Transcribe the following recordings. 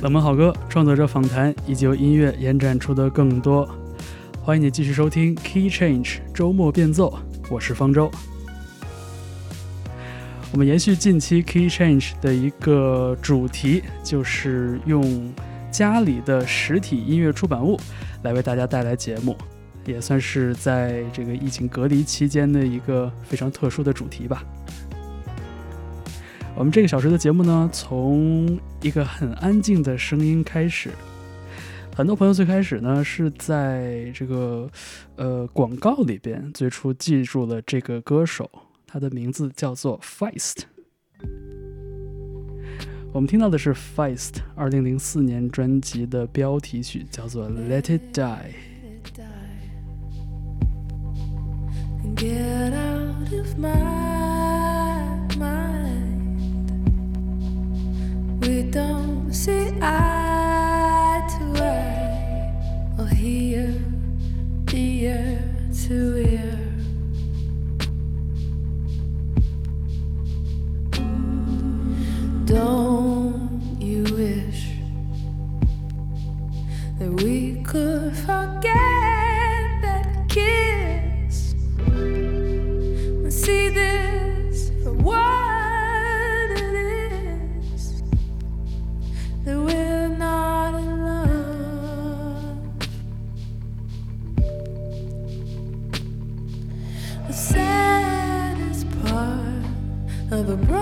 冷门好歌、创作者访谈以及由音乐延展出的更多，欢迎你继续收听 Key Change 周末变奏，我是方舟。我们延续近期 Key Change 的一个主题，就是用家里的实体音乐出版物来为大家带来节目，也算是在这个疫情隔离期间的一个非常特殊的主题吧。我们这个小时的节目呢，从一个很安静的声音开始。很多朋友最开始呢是在这个呃广告里边最初记住了这个歌手，他的名字叫做 Feist。我们听到的是 Feist 二零零四年专辑的标题曲，叫做 Let It Die。Get out of my mind. We don't see eye to eye or hear ear to ear. Don't you wish that we could forget another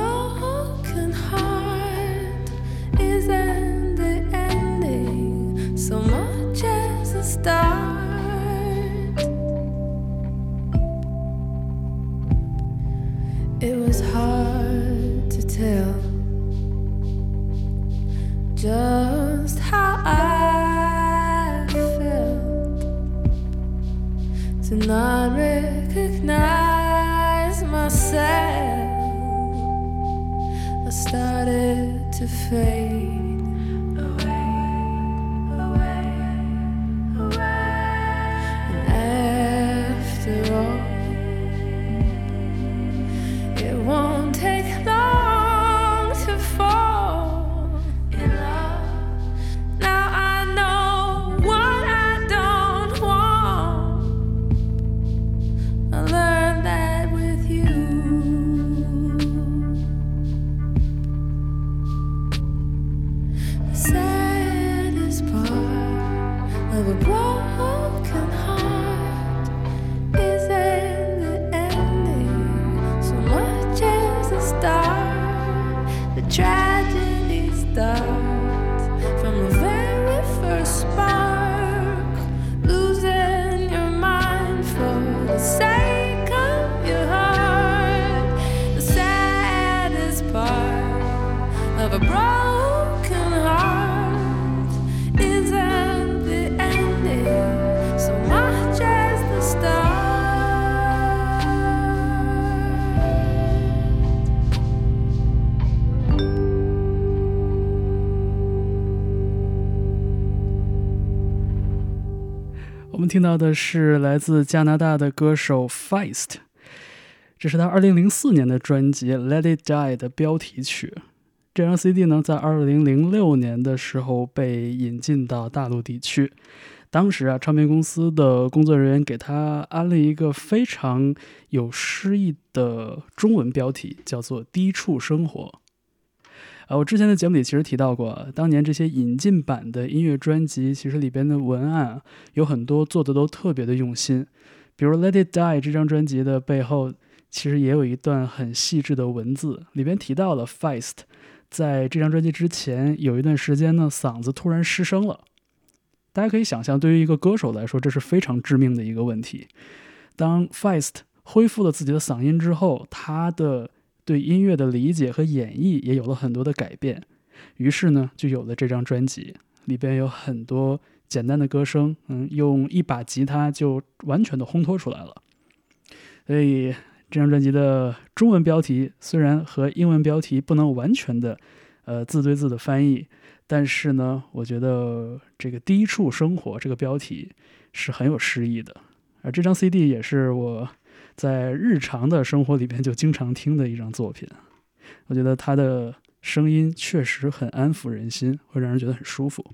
我们听到的是来自加拿大的歌手 Feist，这是他2004年的专辑《Let It Die》的标题曲。这张 CD 呢，在2006年的时候被引进到大陆地区。当时啊，唱片公司的工作人员给他安了一个非常有诗意的中文标题，叫做《低处生活》。呃，我之前的节目里其实提到过，当年这些引进版的音乐专辑，其实里边的文案，有很多做的都特别的用心。比如《Let It Die》这张专辑的背后，其实也有一段很细致的文字，里边提到了 Feist 在这张专辑之前有一段时间呢，嗓子突然失声了。大家可以想象，对于一个歌手来说，这是非常致命的一个问题。当 Feist 恢复了自己的嗓音之后，他的对音乐的理解和演绎也有了很多的改变，于是呢，就有了这张专辑，里边有很多简单的歌声，嗯，用一把吉他就完全的烘托出来了。所以这张专辑的中文标题虽然和英文标题不能完全的，呃，字对字的翻译，但是呢，我觉得这个“低处生活”这个标题是很有诗意的。而这张 CD 也是我在日常的生活里边就经常听的一张作品。我觉得他的声音确实很安抚人心，会让人觉得很舒服。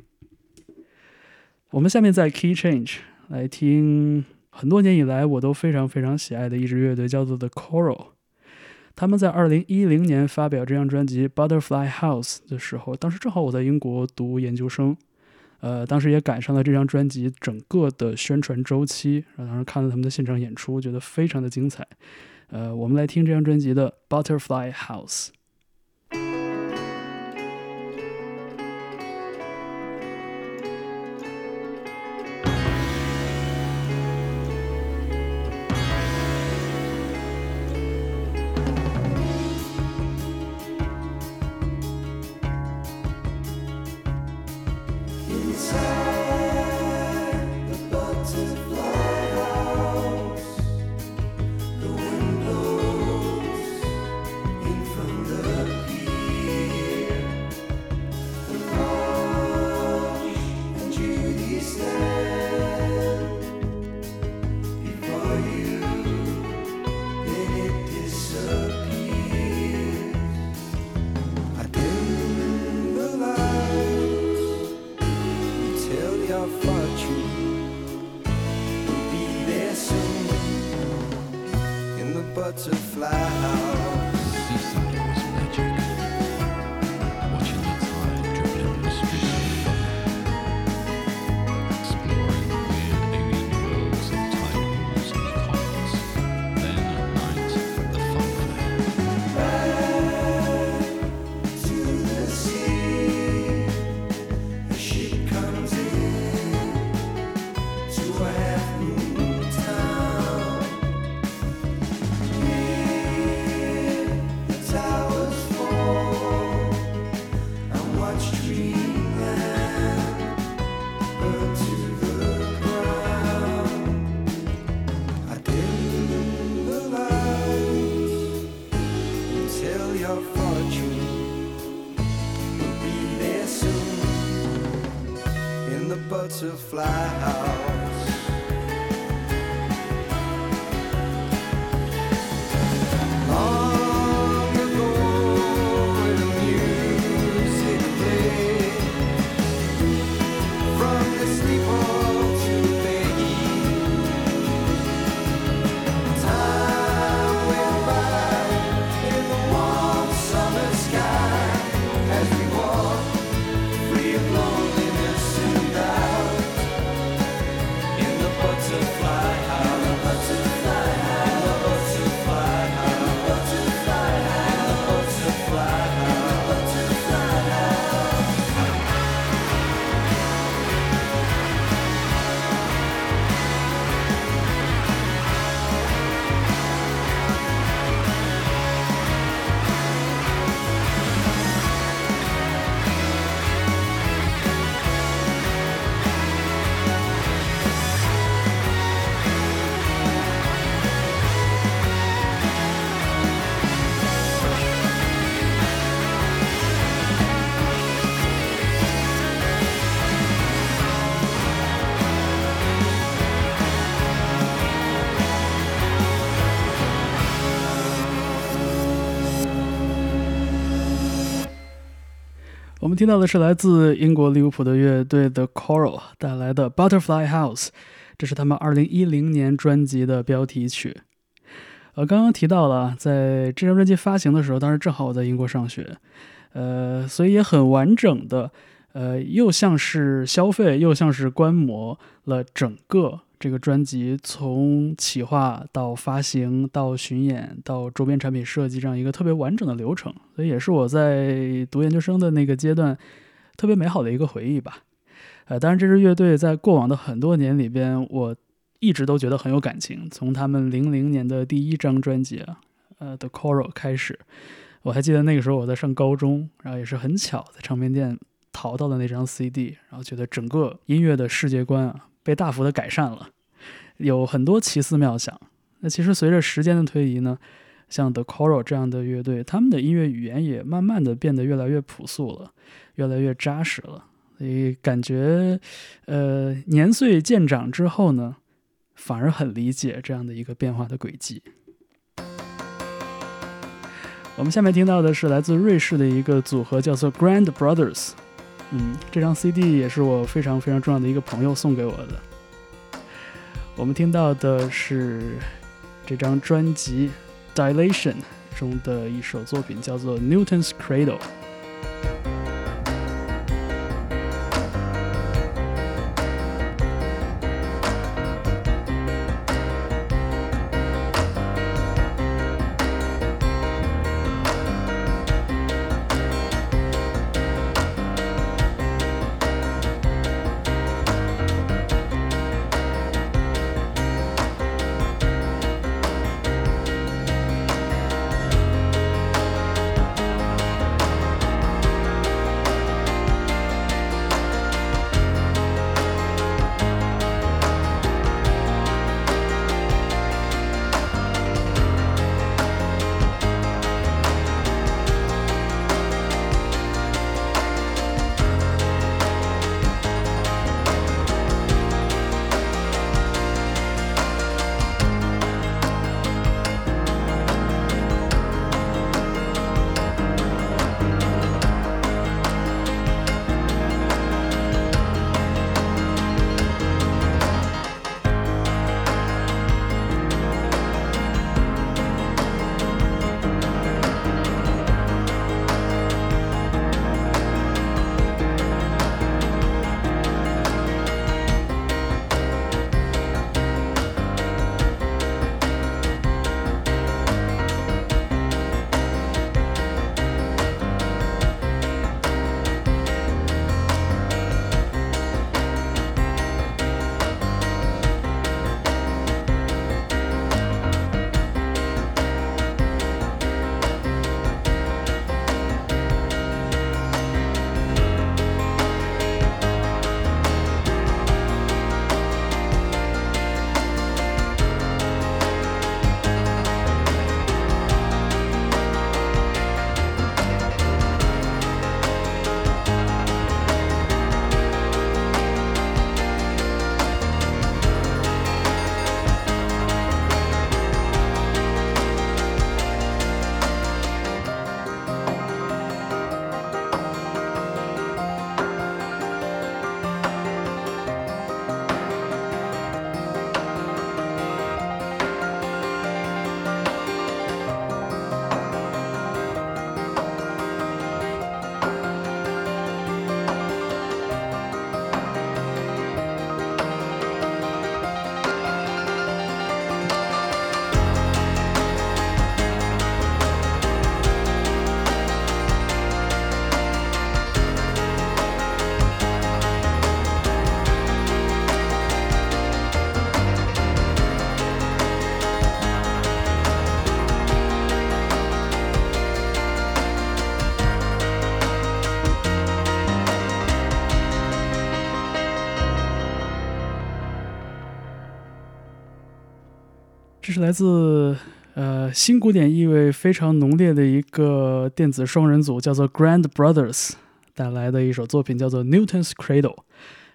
我们下面在 Key Change 来听很多年以来我都非常非常喜爱的一支乐队，叫做 The Coral。他们在二零一零年发表这张专辑《Butterfly House》的时候，当时正好我在英国读研究生，呃，当时也赶上了这张专辑整个的宣传周期，然后当时看了他们的现场演出，觉得非常的精彩。呃，我们来听这张专辑的《Butterfly House》。我我们听到的是来自英国利物浦的乐队 The Coral 带来的《Butterfly House》，这是他们2010年专辑的标题曲。呃，刚刚提到了，在这张专辑发行的时候，当时正好我在英国上学，呃，所以也很完整的，呃，又像是消费，又像是观摩了整个。这个专辑从企划到发行到巡演到周边产品设计这样一个特别完整的流程，所以也是我在读研究生的那个阶段特别美好的一个回忆吧。呃，当然这支乐队在过往的很多年里边，我一直都觉得很有感情。从他们零零年的第一张专辑啊，呃，《The Coral》开始，我还记得那个时候我在上高中，然后也是很巧在唱片店淘到了那张 CD，然后觉得整个音乐的世界观啊。被大幅的改善了，有很多奇思妙想。那其实随着时间的推移呢，像 The Coral 这样的乐队，他们的音乐语言也慢慢的变得越来越朴素了，越来越扎实了。所以感觉，呃，年岁渐长之后呢，反而很理解这样的一个变化的轨迹。我们下面听到的是来自瑞士的一个组合，叫做 Grand Brothers。嗯，这张 CD 也是我非常非常重要的一个朋友送给我的。我们听到的是这张专辑《Dilation》中的一首作品，叫做《Newton's Cradle》。是来自呃新古典意味非常浓烈的一个电子双人组，叫做 Grand Brothers 带来的一首作品，叫做 Newton's Cradle。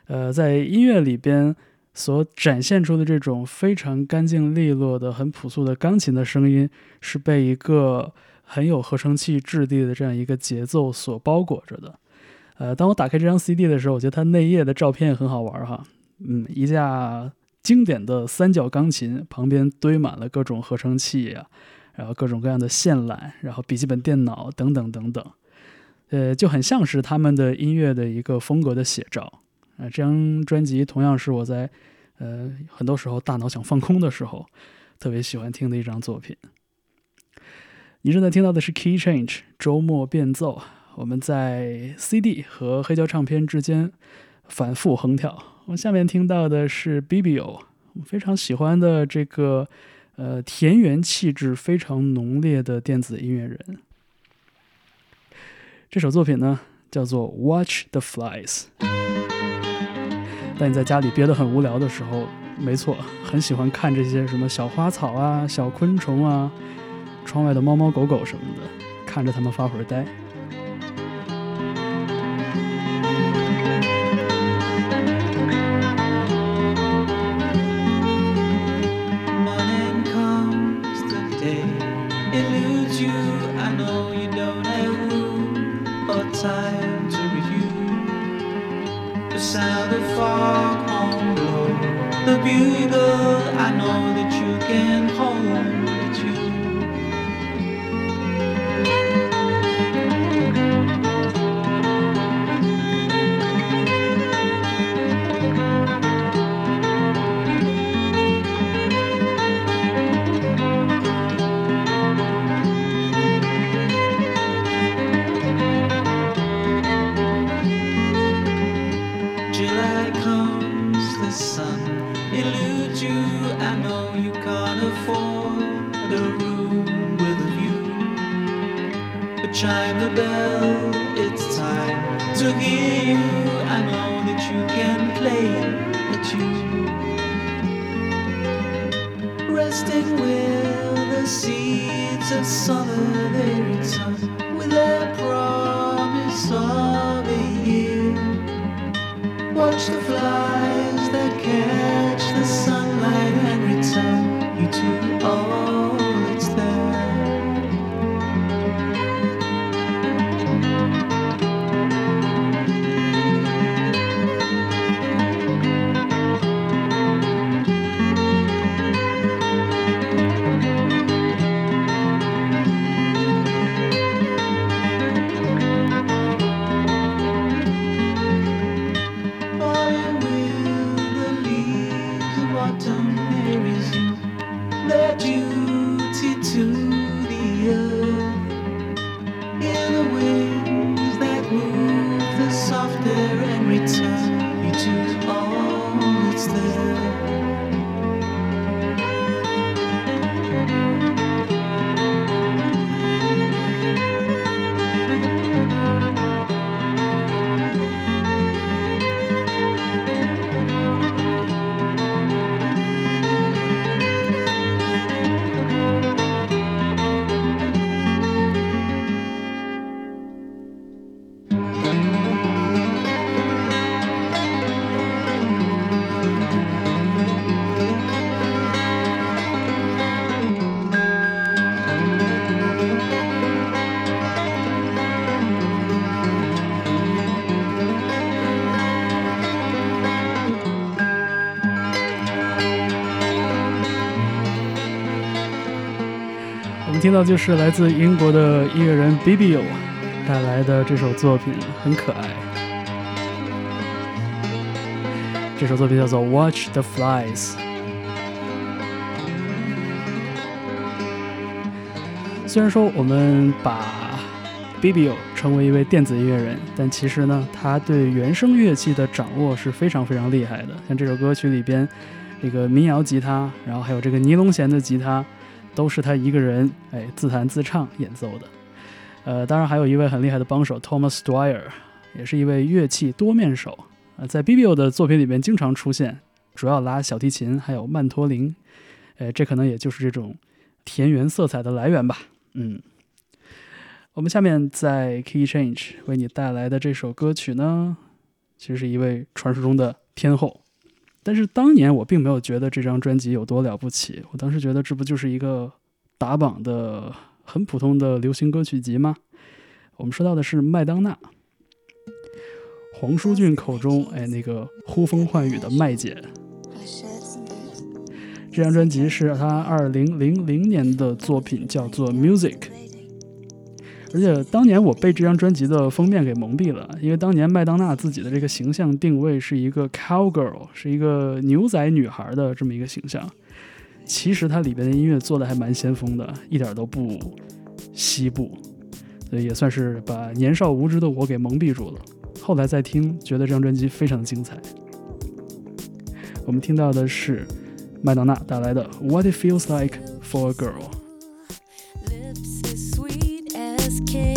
呃，在音乐里边所展现出的这种非常干净利落的、很朴素的钢琴的声音，是被一个很有合成器质地的这样一个节奏所包裹着的。呃，当我打开这张 CD 的时候，我觉得它内页的照片也很好玩哈。嗯，一架。经典的三角钢琴旁边堆满了各种合成器呀，然后各种各样的线缆，然后笔记本电脑等等等等，呃，就很像是他们的音乐的一个风格的写照。啊，这张专辑同样是我在呃很多时候大脑想放空的时候特别喜欢听的一张作品。你正在听到的是 Key Change 周末变奏，我们在 CD 和黑胶唱片之间反复横跳。我们下面听到的是 Bibio，我非常喜欢的这个呃田园气质非常浓烈的电子音乐人。这首作品呢叫做 Watch the Flies。当你在家里憋得很无聊的时候，没错，很喜欢看这些什么小花草啊、小昆虫啊、窗外的猫猫狗狗什么的，看着它们发会儿呆。to give. I know that you can play a tune. Resting with the seeds of summer. 听到就是来自英国的音乐人 Bibio 带来的这首作品，很可爱。这首作品叫做《Watch the Flies》。虽然说我们把 Bibio 称为一位电子音乐人，但其实呢，他对原声乐器的掌握是非常非常厉害的。像这首歌曲里边，这个民谣吉他，然后还有这个尼龙弦的吉他。都是他一个人哎自弹自唱演奏的，呃，当然还有一位很厉害的帮手 Thomas Dwyer，也是一位乐器多面手啊，在 Bibo 的作品里面经常出现，主要拉小提琴还有曼托林，哎，这可能也就是这种田园色彩的来源吧。嗯，我们下面在 Key Change 为你带来的这首歌曲呢，其实是一位传说中的天后。但是当年我并没有觉得这张专辑有多了不起，我当时觉得这不就是一个打榜的很普通的流行歌曲集吗？我们说到的是麦当娜，黄舒骏口中哎那个呼风唤雨的麦姐。这张专辑是他二零零零年的作品，叫做《Music》。而且当年我被这张专辑的封面给蒙蔽了，因为当年麦当娜自己的这个形象定位是一个 cowgirl，是一个牛仔女孩的这么一个形象。其实它里边的音乐做的还蛮先锋的，一点都不西部，所以也算是把年少无知的我给蒙蔽住了。后来再听，觉得这张专辑非常的精彩。我们听到的是麦当娜带来的《What It Feels Like for a Girl》。just.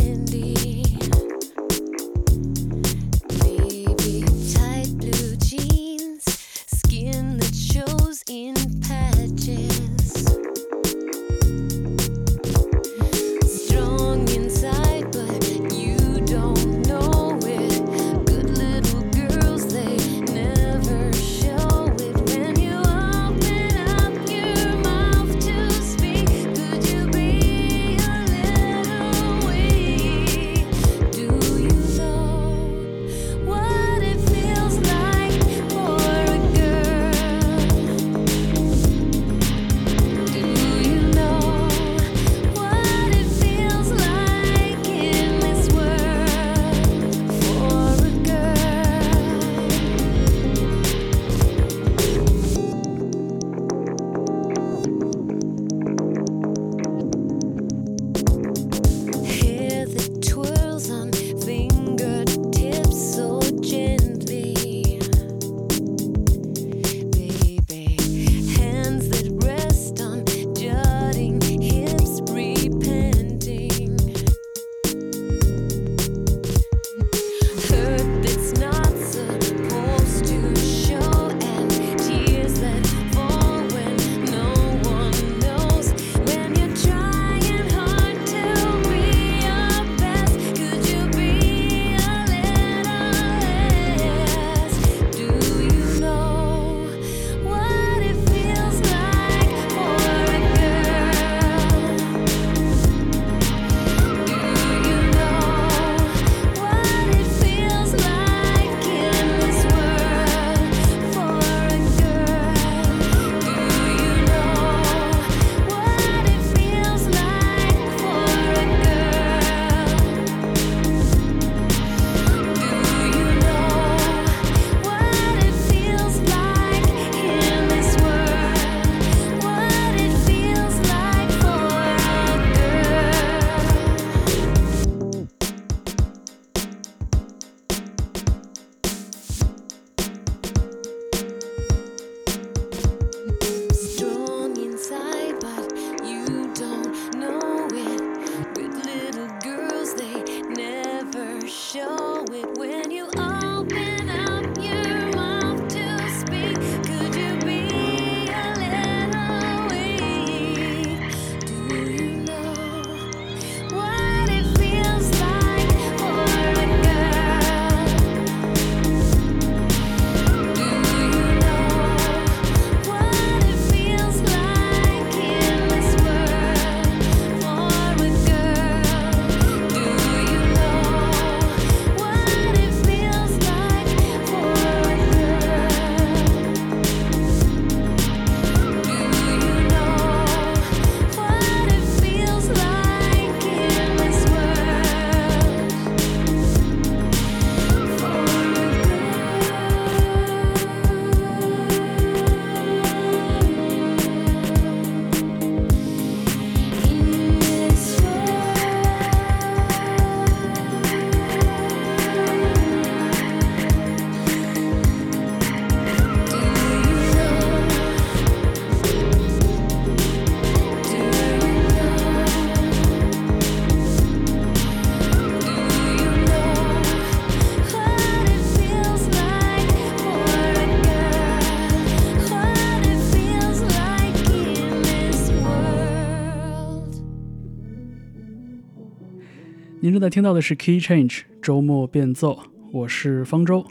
您正在听到的是 Key Change 周末变奏，我是方舟。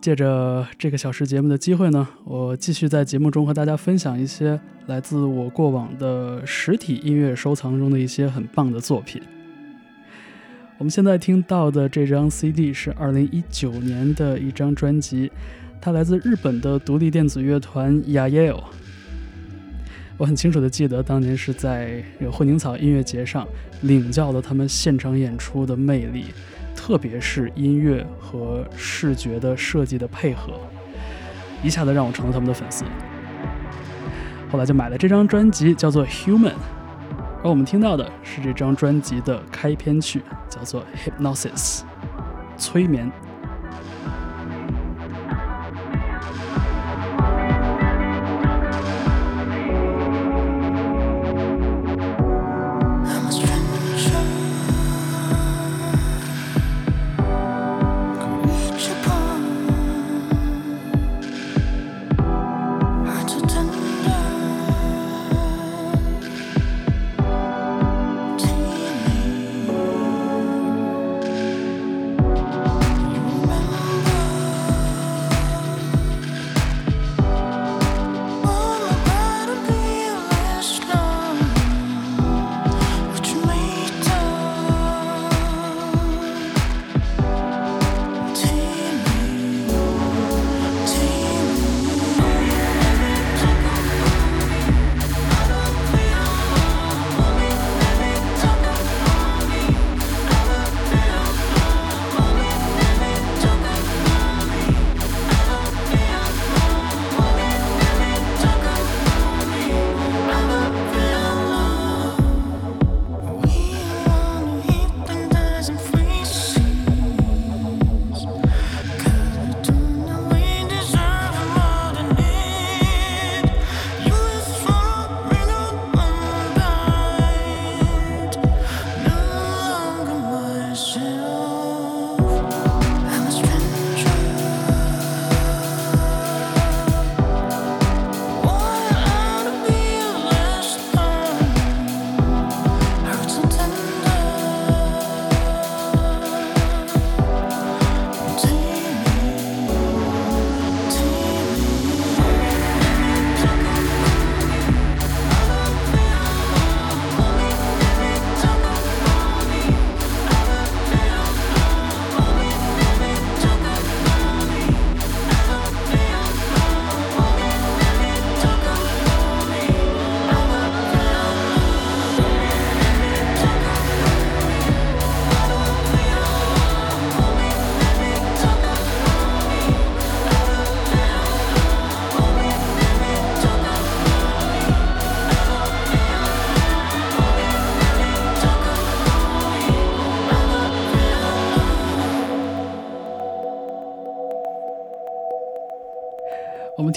借着这个小时节目的机会呢，我继续在节目中和大家分享一些来自我过往的实体音乐收藏中的一些很棒的作品。我们现在听到的这张 CD 是2019年的一张专辑，它来自日本的独立电子乐团 Yael。我很清楚的记得，当年是在混凝草音乐节上领教了他们现场演出的魅力。特别是音乐和视觉的设计的配合，一下子让我成了他们的粉丝。后来就买了这张专辑，叫做《Human》，而我们听到的是这张专辑的开篇曲，叫做《Hypnosis》，催眠。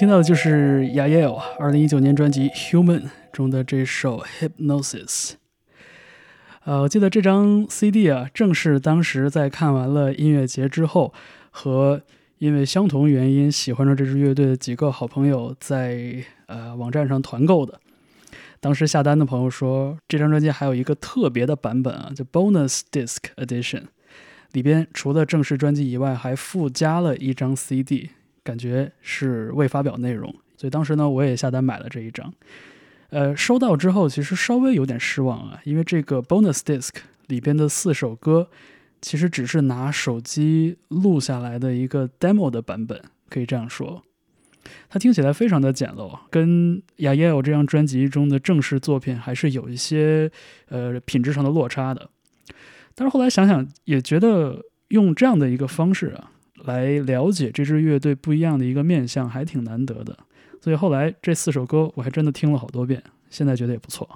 听到的就是 Yael 二零一九年专辑《Human》中的这首《Hypnosis》。呃，我记得这张 CD 啊，正是当时在看完了音乐节之后，和因为相同原因喜欢上这支乐队的几个好朋友在呃网站上团购的。当时下单的朋友说，这张专辑还有一个特别的版本啊，叫 Bonus Disc Edition，里边除了正式专辑以外，还附加了一张 CD。感觉是未发表内容，所以当时呢，我也下单买了这一张。呃，收到之后其实稍微有点失望啊，因为这个 bonus disc 里边的四首歌，其实只是拿手机录下来的一个 demo 的版本，可以这样说。它听起来非常的简陋，跟 Yael 这张专辑中的正式作品还是有一些呃品质上的落差的。但是后来想想，也觉得用这样的一个方式啊。来了解这支乐队不一样的一个面相，还挺难得的。所以后来这四首歌我还真的听了好多遍，现在觉得也不错。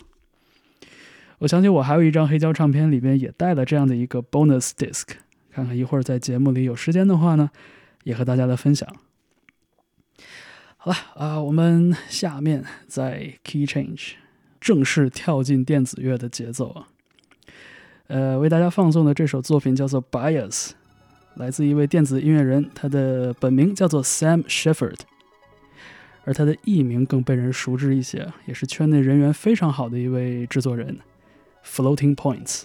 我想起我还有一张黑胶唱片，里边也带了这样的一个 bonus disc，看看一会儿在节目里有时间的话呢，也和大家来分享。好了啊，我们下面在 key change 正式跳进电子乐的节奏啊。呃，为大家放送的这首作品叫做 Bias。来自一位电子音乐人，他的本名叫做 Sam Shepard，而他的艺名更被人熟知一些，也是圈内人缘非常好的一位制作人，Floating Points。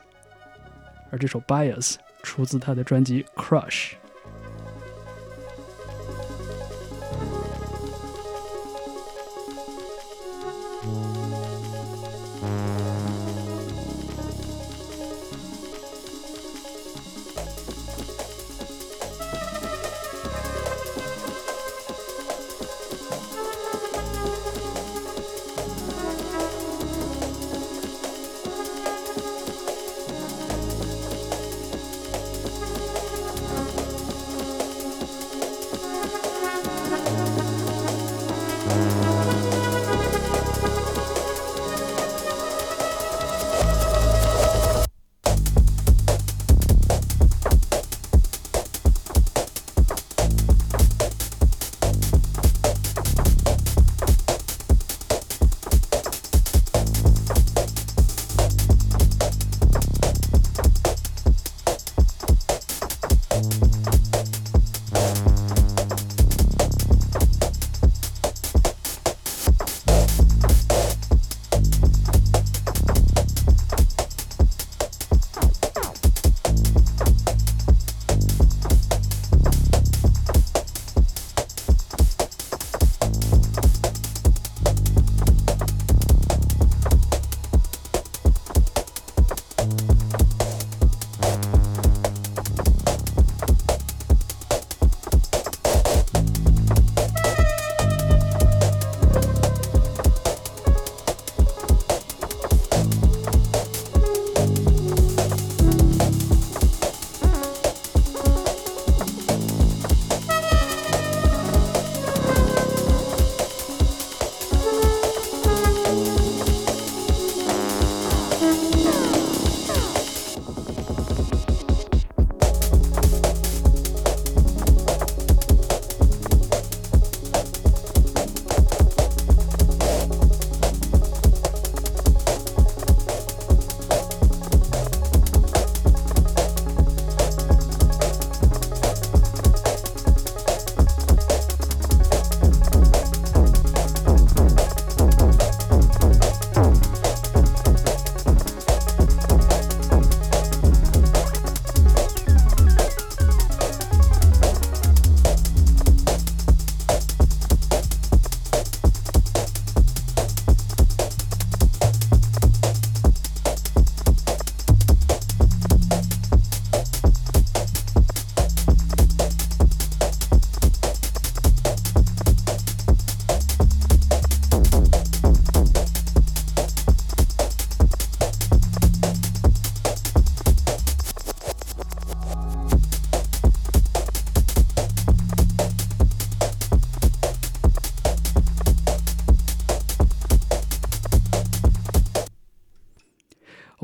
而这首 Bias 出自他的专辑 Crush。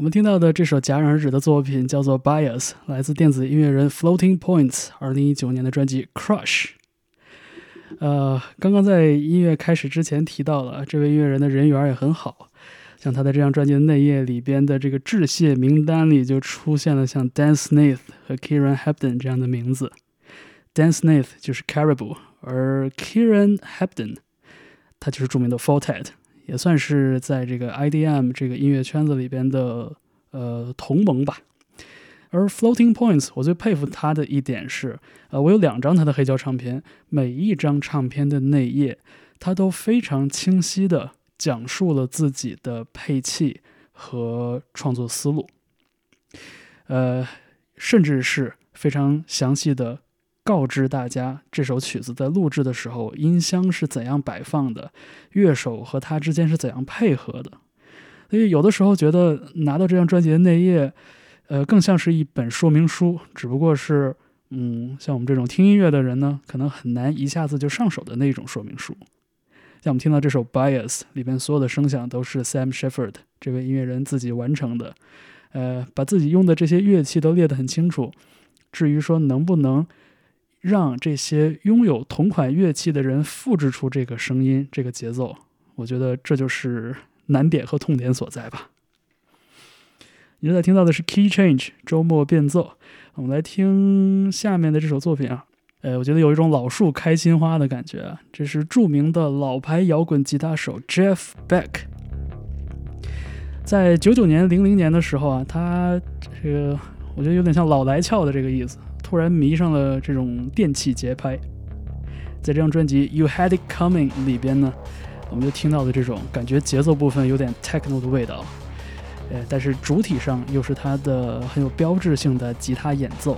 我们听到的这首戛然而止的作品叫做《Bias》，来自电子音乐人 Floating Points 二零一九年的专辑《Crush》。呃，刚刚在音乐开始之前提到了，这位音乐人的人缘也很好，像他的这张专辑的内页里边的这个致谢名单里就出现了像 Dan Smith 和 Kieran Hebden 这样的名字。Dan Smith 就是 Caribou，而 Kieran Hebden 他就是著名的 Fortet。也算是在这个 IDM 这个音乐圈子里边的呃同盟吧。而 Floating Points，我最佩服他的一点是，呃，我有两张他的黑胶唱片，每一张唱片的内页，他都非常清晰的讲述了自己的配器和创作思路，呃，甚至是非常详细的。告知大家这首曲子在录制的时候，音箱是怎样摆放的，乐手和他之间是怎样配合的。所以有的时候觉得拿到这张专辑的内页，呃，更像是一本说明书，只不过是，嗯，像我们这种听音乐的人呢，可能很难一下子就上手的那种说明书。像我们听到这首《Bias》里边所有的声响都是 Sam Shepard 这位音乐人自己完成的，呃，把自己用的这些乐器都列得很清楚。至于说能不能，让这些拥有同款乐器的人复制出这个声音、这个节奏，我觉得这就是难点和痛点所在吧。你现在听到的是 Key Change 周末变奏，我们来听下面的这首作品啊。呃，我觉得有一种老树开新花的感觉。这是著名的老牌摇滚吉他手 Jeff Beck，在九九年、零零年的时候啊，他这个。我觉得有点像老来俏的这个意思。突然迷上了这种电器节拍，在这张专辑《You Had It Coming》里边呢，我们就听到的这种感觉节奏部分有点 techno 的味道，呃，但是主体上又是它的很有标志性的吉他演奏，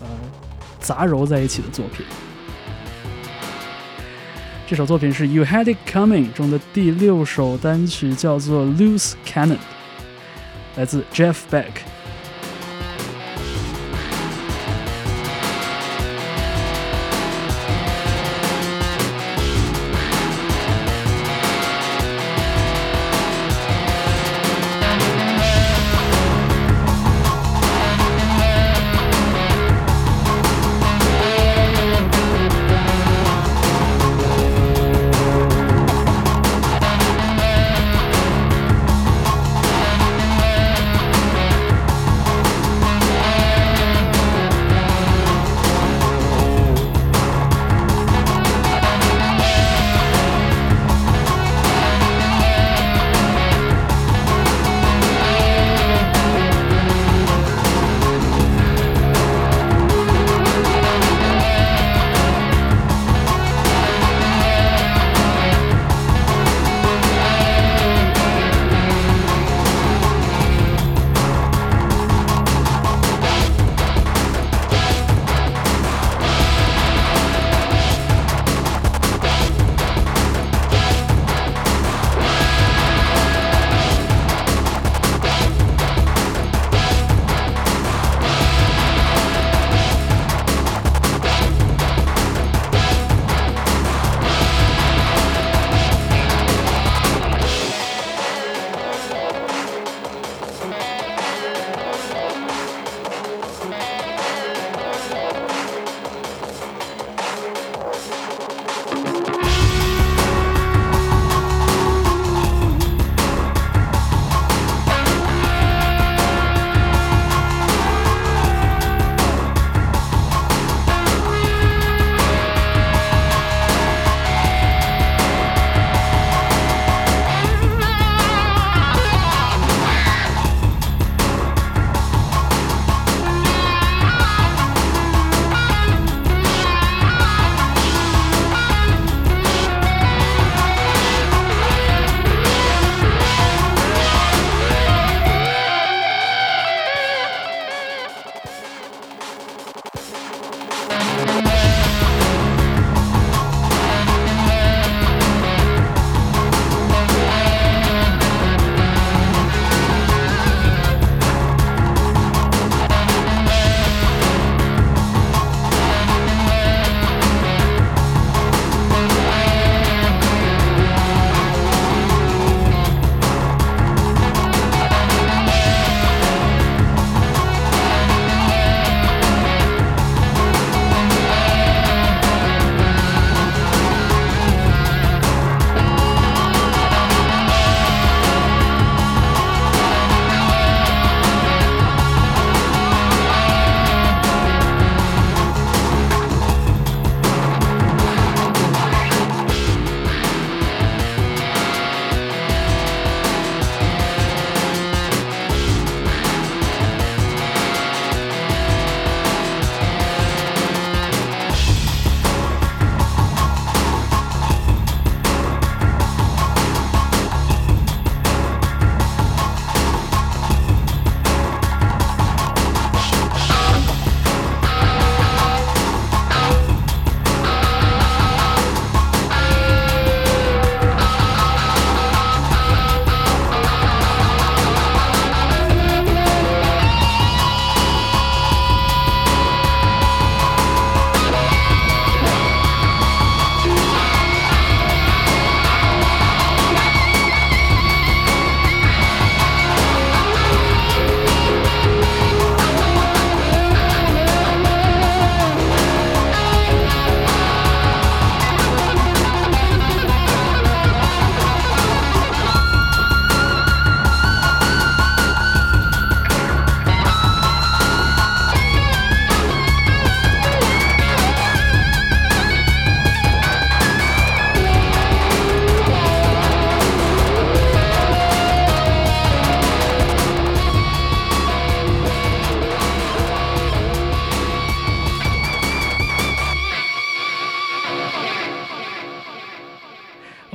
呃，杂糅在一起的作品。这首作品是《You Had It Coming》中的第六首单曲，叫做《Loose Cannon》，来自 Jeff Beck。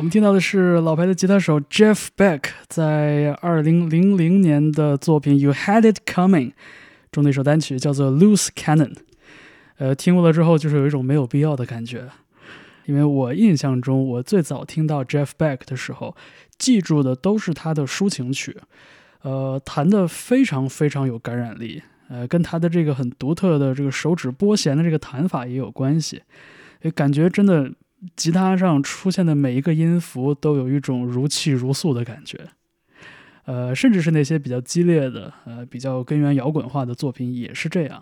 听到的是老牌的吉他手 Jeff Beck 在二零零零年的作品《You Had It Coming》中的一首单曲，叫做《Loose Cannon》。呃，听过了之后，就是有一种没有必要的感觉。因为我印象中，我最早听到 Jeff Beck 的时候，记住的都是他的抒情曲，呃，弹的非常非常有感染力，呃，跟他的这个很独特的这个手指拨弦的这个弹法也有关系，感觉真的吉他上出现的每一个音符都有一种如泣如诉的感觉，呃，甚至是那些比较激烈的，呃，比较根源摇滚化的作品也是这样，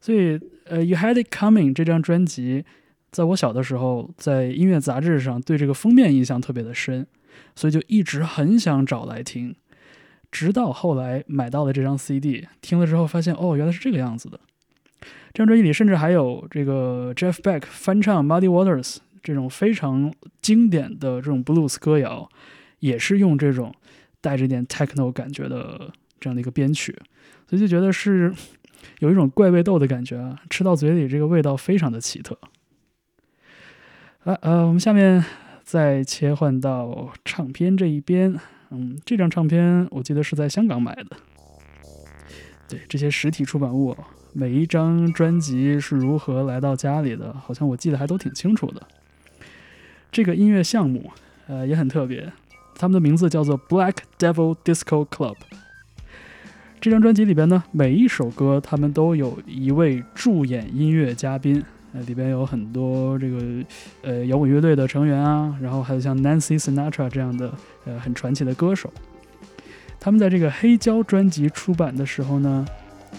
所以，呃，《You Had It Coming》这张专辑。在我小的时候，在音乐杂志上对这个封面印象特别的深，所以就一直很想找来听。直到后来买到了这张 CD，听了之后发现，哦，原来是这个样子的。这张专辑里甚至还有这个 Jeff Beck 翻唱 Muddy Waters 这种非常经典的这种 blues 歌谣，也是用这种带着点 techno 感觉的这样的一个编曲，所以就觉得是有一种怪味豆的感觉啊，吃到嘴里这个味道非常的奇特。啊呃，我们下面再切换到唱片这一边。嗯，这张唱片我记得是在香港买的。对，这些实体出版物，每一张专辑是如何来到家里的，好像我记得还都挺清楚的。这个音乐项目，呃，也很特别，他们的名字叫做 Black Devil Disco Club。这张专辑里边呢，每一首歌他们都有一位助演音乐嘉宾。呃，里边有很多这个呃摇滚乐队的成员啊，然后还有像 Nancy Sinatra 这样的呃很传奇的歌手。他们在这个黑胶专辑出版的时候呢，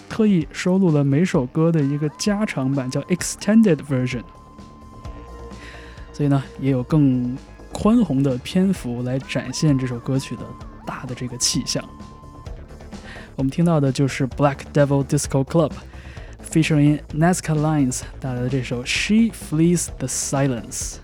特意收录了每首歌的一个加长版，叫 Extended Version。所以呢，也有更宽宏的篇幅来展现这首歌曲的大的这个气象。我们听到的就是 Black Devil Disco Club。featuring Nazca Lines 带来的这首《She Flees the Silence》。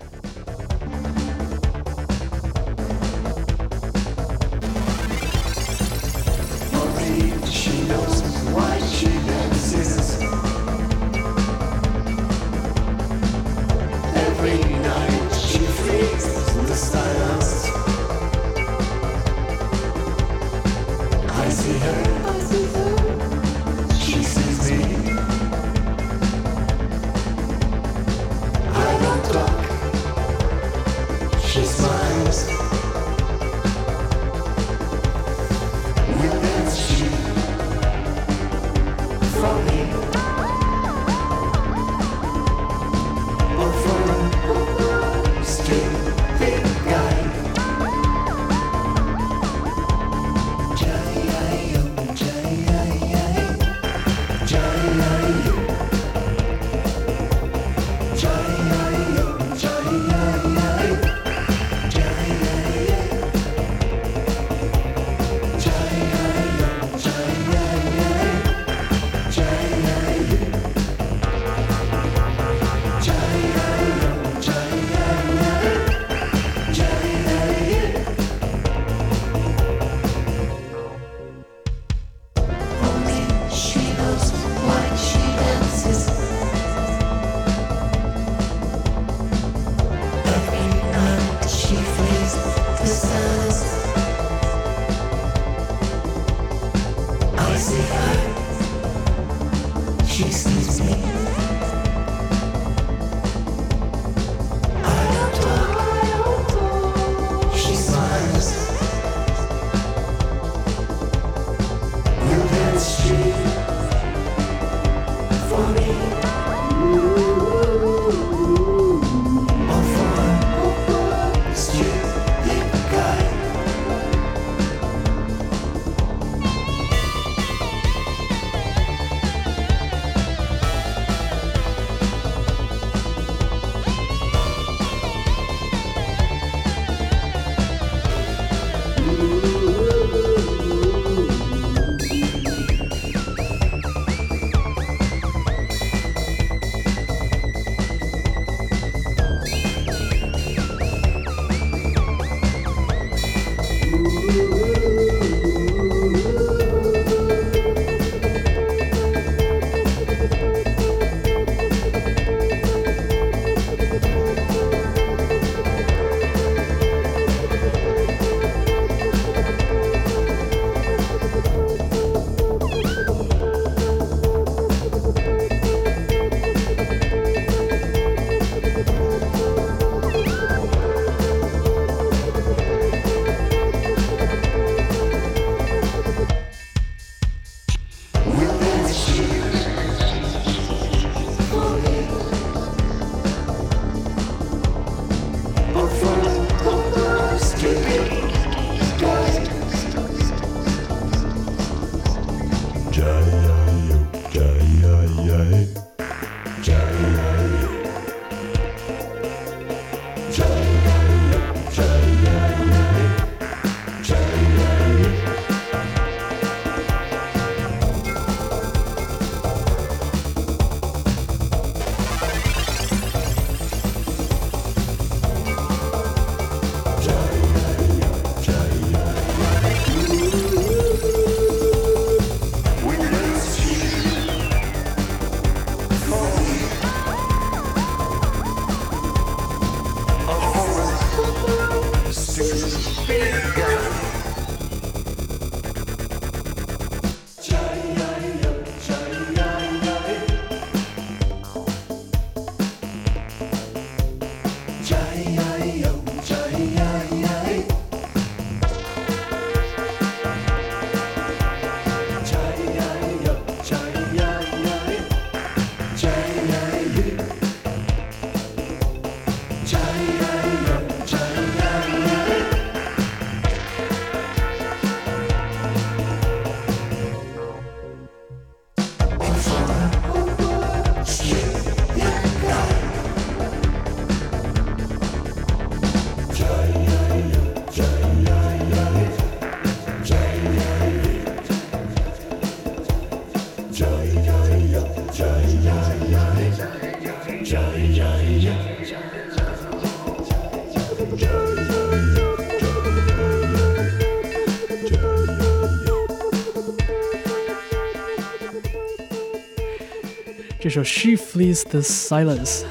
首《She Flees the Silence》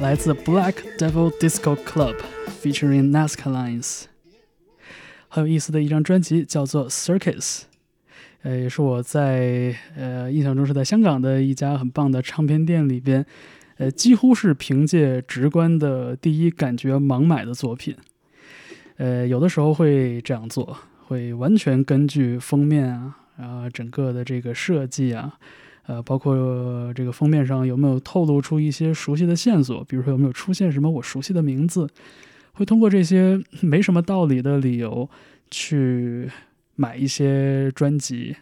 来自 Black Devil Disco Club，featuring Nazca Lines。很有意思的一张专辑，叫做《Circus》，呃，也是我在呃印象中是在香港的一家很棒的唱片店里边，呃，几乎是凭借直观的第一感觉盲买的作品。呃，有的时候会这样做，会完全根据封面啊，然后整个的这个设计啊。呃，包括这个封面上有没有透露出一些熟悉的线索，比如说有没有出现什么我熟悉的名字，会通过这些没什么道理的理由去买一些专辑。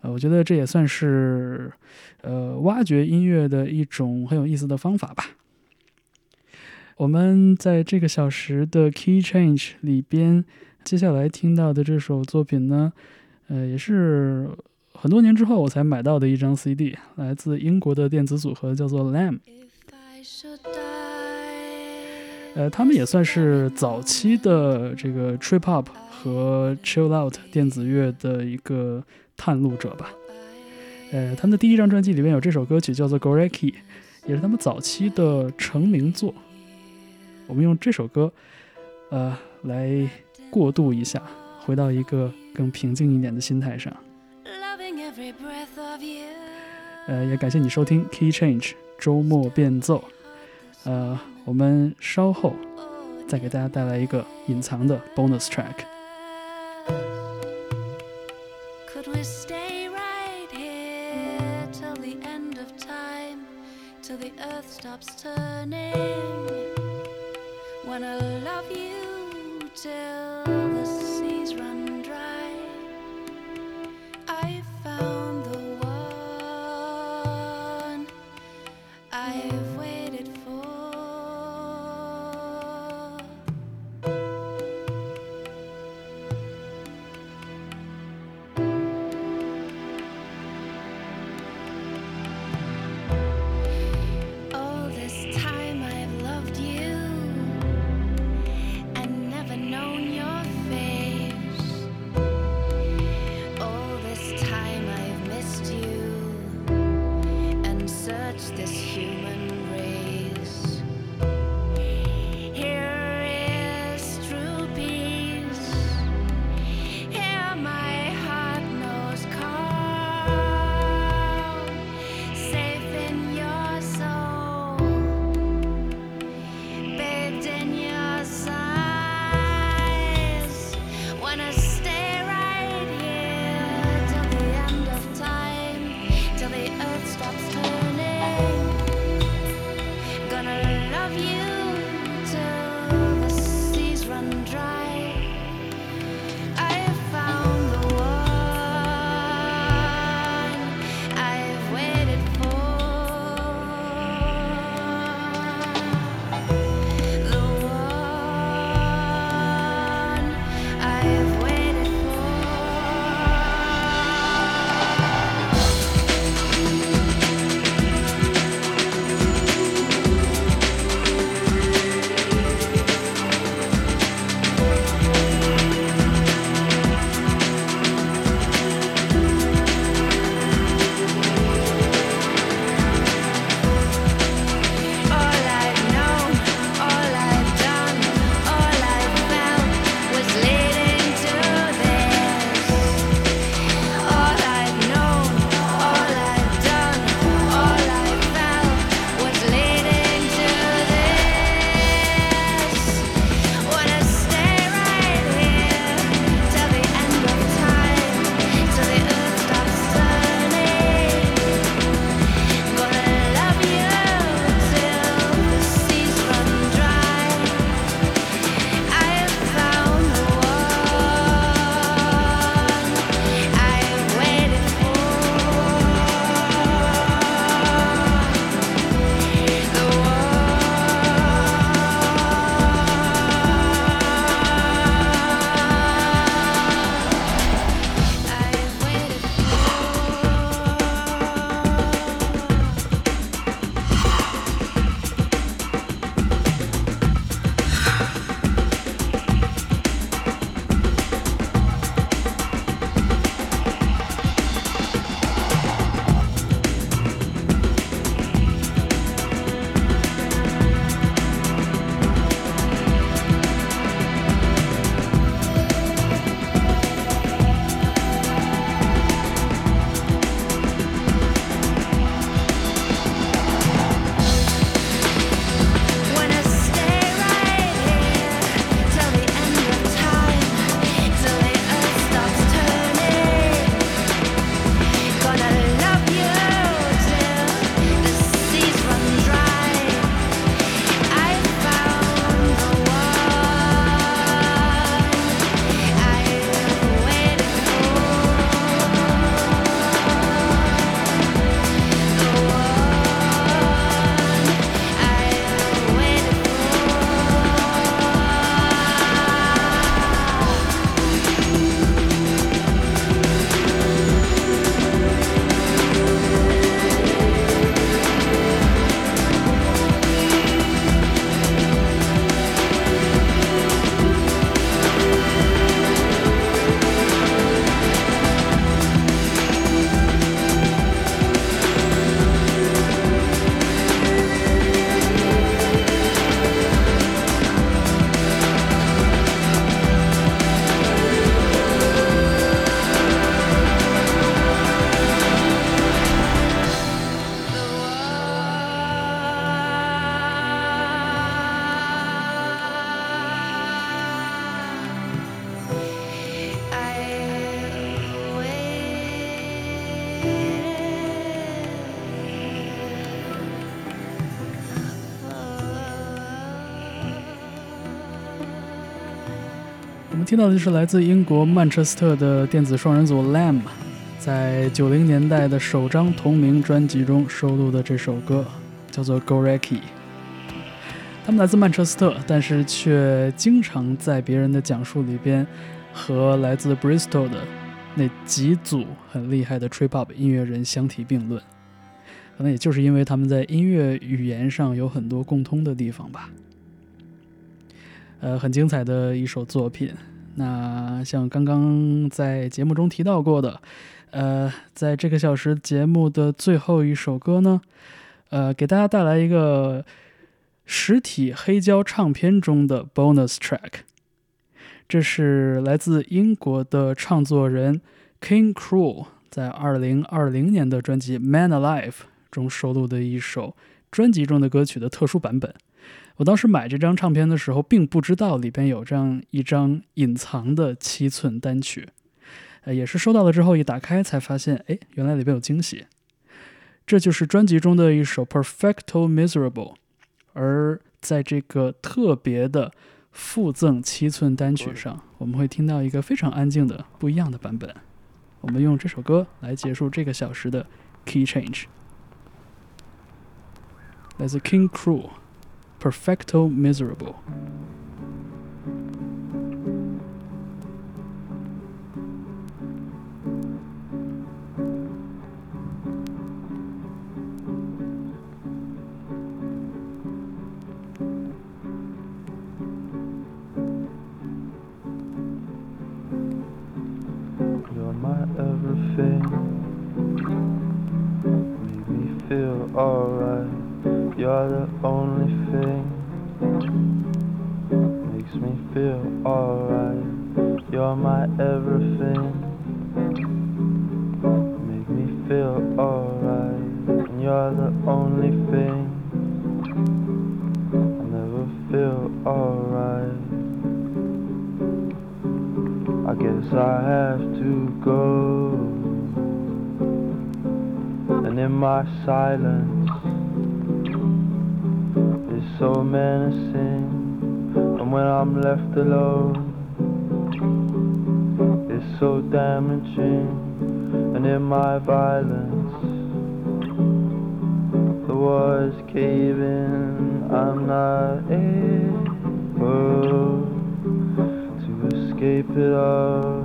呃，我觉得这也算是呃挖掘音乐的一种很有意思的方法吧。我们在这个小时的 Key Change 里边，接下来听到的这首作品呢，呃，也是。很多年之后我才买到的一张 CD，来自英国的电子组合叫做 Lamb。呃，他们也算是早期的这个 Trip Hop 和 Chill Out 电子乐的一个探路者吧。呃，他们的第一张专辑里面有这首歌曲叫做 Goreki，也是他们早期的成名作。我们用这首歌，呃，来过渡一下，回到一个更平静一点的心态上。呃，也感谢你收听 Key Change 周末变奏。呃，我们稍后再给大家带来一个隐藏的 bonus track。known your 我们听到的就是来自英国曼彻斯特的电子双人组 Lamb，在九零年代的首张同名专辑中收录的这首歌，叫做《Goreki》。他们来自曼彻斯特，但是却经常在别人的讲述里边和来自 Bristol 的那几组很厉害的 Trip Hop 音乐人相提并论。可能也就是因为他们在音乐语言上有很多共通的地方吧。呃，很精彩的一首作品。那像刚刚在节目中提到过的，呃，在这个小时节目的最后一首歌呢，呃，给大家带来一个实体黑胶唱片中的 bonus track。这是来自英国的唱作人 King Cruel 在二零二零年的专辑《Man Alive》中收录的一首专辑中的歌曲的特殊版本。我当时买这张唱片的时候，并不知道里边有这样一张隐藏的七寸单曲，呃，也是收到了之后一打开才发现，哎，原来里边有惊喜。这就是专辑中的一首《Perfecto Miserable》，而在这个特别的附赠七寸单曲上，我们会听到一个非常安静的不一样的版本。我们用这首歌来结束这个小时的 Key Change，来自 King Cruel。Perfecto miserable. Everything. Make me feel alright. You're the only thing makes me feel alright. You're my everything. Make me feel alright. And you're the only thing. I never feel alright. I guess I have to go. And in my silence so menacing. And when I'm left alone, it's so damaging. And in my violence, the walls caving. I'm not able to escape it all.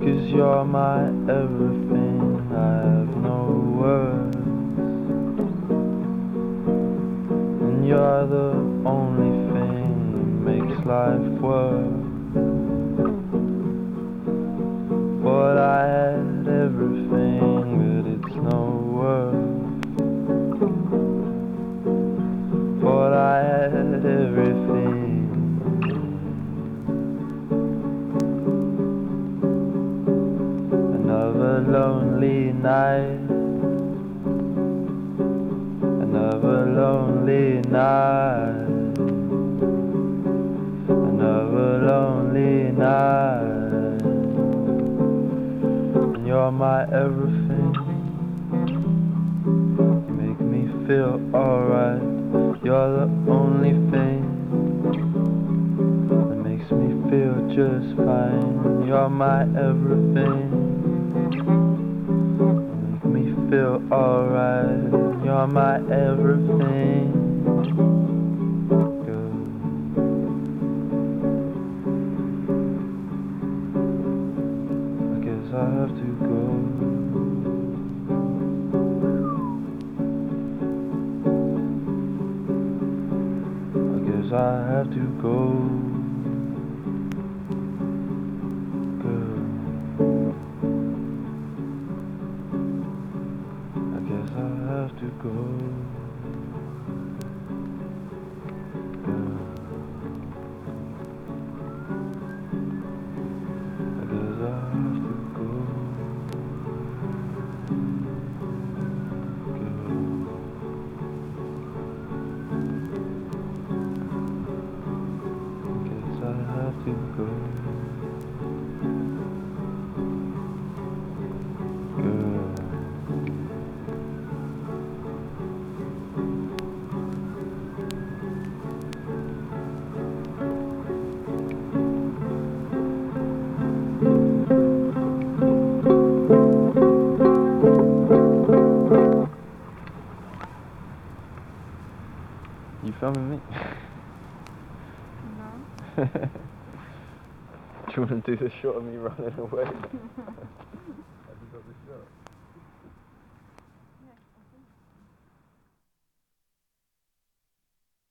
Cause you're my everything, I have no words. You're the only thing that makes life work. But I had everything, but it's no worth. But I had everything. Another lonely night lonely night, another lonely night. And you're my everything. You make me feel alright. You're the only thing that makes me feel just fine. You're my everything You make me feel alright. You're my everything. Good. I guess I have to go. I guess I have to go. Go. and do the shot of me running away.